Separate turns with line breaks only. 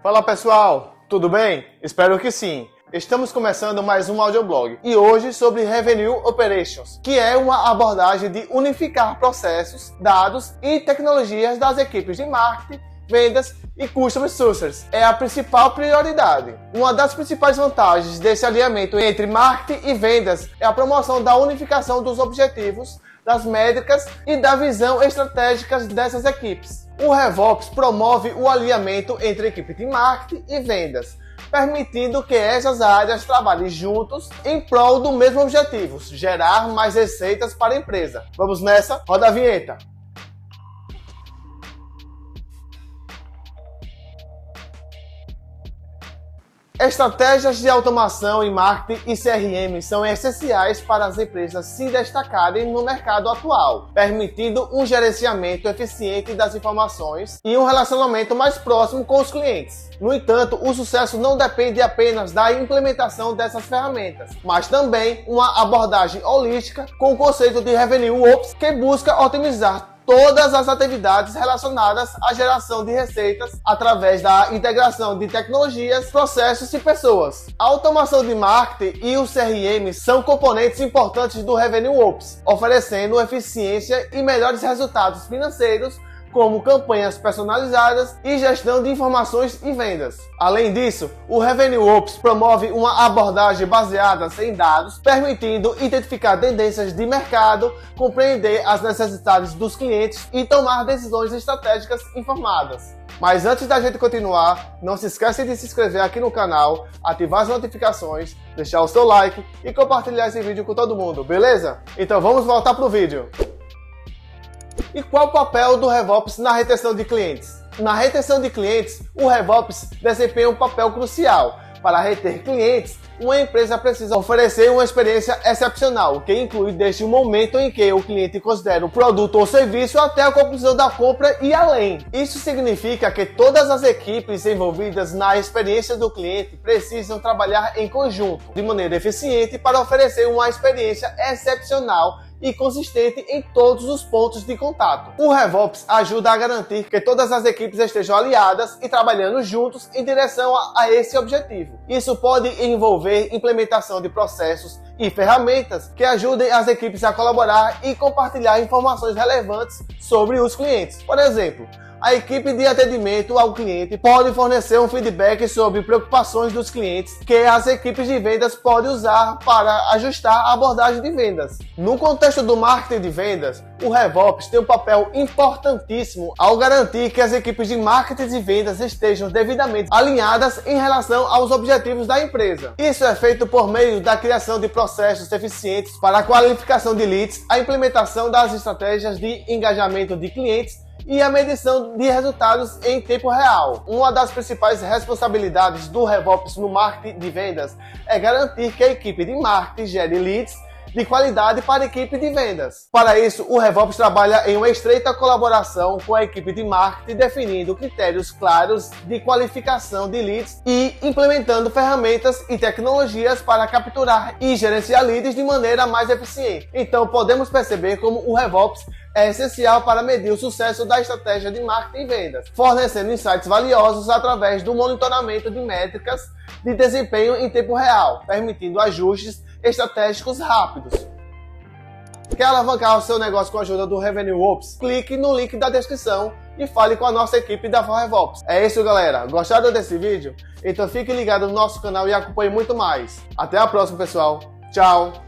Fala pessoal, tudo bem? Espero que sim. Estamos começando mais um audioblog e hoje sobre Revenue Operations, que é uma abordagem de unificar processos, dados e tecnologias das equipes de marketing, vendas e Customer Success. É a principal prioridade. Uma das principais vantagens desse alinhamento entre marketing e vendas é a promoção da unificação dos objetivos, das métricas e da visão estratégica dessas equipes. O RevOps promove o alinhamento entre a equipe de marketing e vendas, permitindo que essas áreas trabalhem juntos em prol do mesmo objetivo, gerar mais receitas para a empresa. Vamos nessa? Roda a vinheta! Estratégias de automação em marketing e CRM são essenciais para as empresas se destacarem no mercado atual, permitindo um gerenciamento eficiente das informações e um relacionamento mais próximo com os clientes. No entanto, o sucesso não depende apenas da implementação dessas ferramentas, mas também uma abordagem holística com o conceito de Revenue Ops que busca otimizar todas as atividades relacionadas à geração de receitas através da integração de tecnologias, processos e pessoas. A automação de marketing e o CRM são componentes importantes do Revenue Ops, oferecendo eficiência e melhores resultados financeiros como campanhas personalizadas e gestão de informações e vendas. Além disso, o Revenue Ops promove uma abordagem baseada em dados, permitindo identificar tendências de mercado, compreender as necessidades dos clientes e tomar decisões estratégicas informadas. Mas antes da gente continuar, não se esqueça de se inscrever aqui no canal, ativar as notificações, deixar o seu like e compartilhar esse vídeo com todo mundo, beleza? Então vamos voltar pro vídeo. E qual o papel do RevOps na retenção de clientes? Na retenção de clientes, o RevOps desempenha um papel crucial. Para reter clientes, uma empresa precisa oferecer uma experiência excepcional, que inclui desde o momento em que o cliente considera o produto ou serviço até a conclusão da compra e além. Isso significa que todas as equipes envolvidas na experiência do cliente precisam trabalhar em conjunto, de maneira eficiente, para oferecer uma experiência excepcional e consistente em todos os pontos de contato. O RevOps ajuda a garantir que todas as equipes estejam aliadas e trabalhando juntos em direção a, a esse objetivo. Isso pode envolver implementação de processos e ferramentas que ajudem as equipes a colaborar e compartilhar informações relevantes sobre os clientes. Por exemplo, a equipe de atendimento ao cliente pode fornecer um feedback sobre preocupações dos clientes que as equipes de vendas podem usar para ajustar a abordagem de vendas. No contexto do marketing de vendas, o RevOps tem um papel importantíssimo ao garantir que as equipes de marketing e vendas estejam devidamente alinhadas em relação aos objetivos da empresa. Isso é feito por meio da criação de processos eficientes para a qualificação de leads, a implementação das estratégias de engajamento de clientes e a medição de resultados em tempo real. Uma das principais responsabilidades do RevOps no marketing de vendas é garantir que a equipe de marketing gere leads de qualidade para a equipe de vendas. Para isso, o RevOps trabalha em uma estreita colaboração com a equipe de marketing, definindo critérios claros de qualificação de leads e implementando ferramentas e tecnologias para capturar e gerenciar leads de maneira mais eficiente. Então, podemos perceber como o RevOps é essencial para medir o sucesso da estratégia de marketing e vendas, fornecendo insights valiosos através do monitoramento de métricas de desempenho em tempo real, permitindo ajustes estratégicos rápidos. Quer alavancar o seu negócio com a ajuda do Revenue Ops? Clique no link da descrição e fale com a nossa equipe da ForRevOps. É isso, galera. Gostaram desse vídeo? Então fique ligado no nosso canal e acompanhe muito mais. Até a próxima, pessoal. Tchau!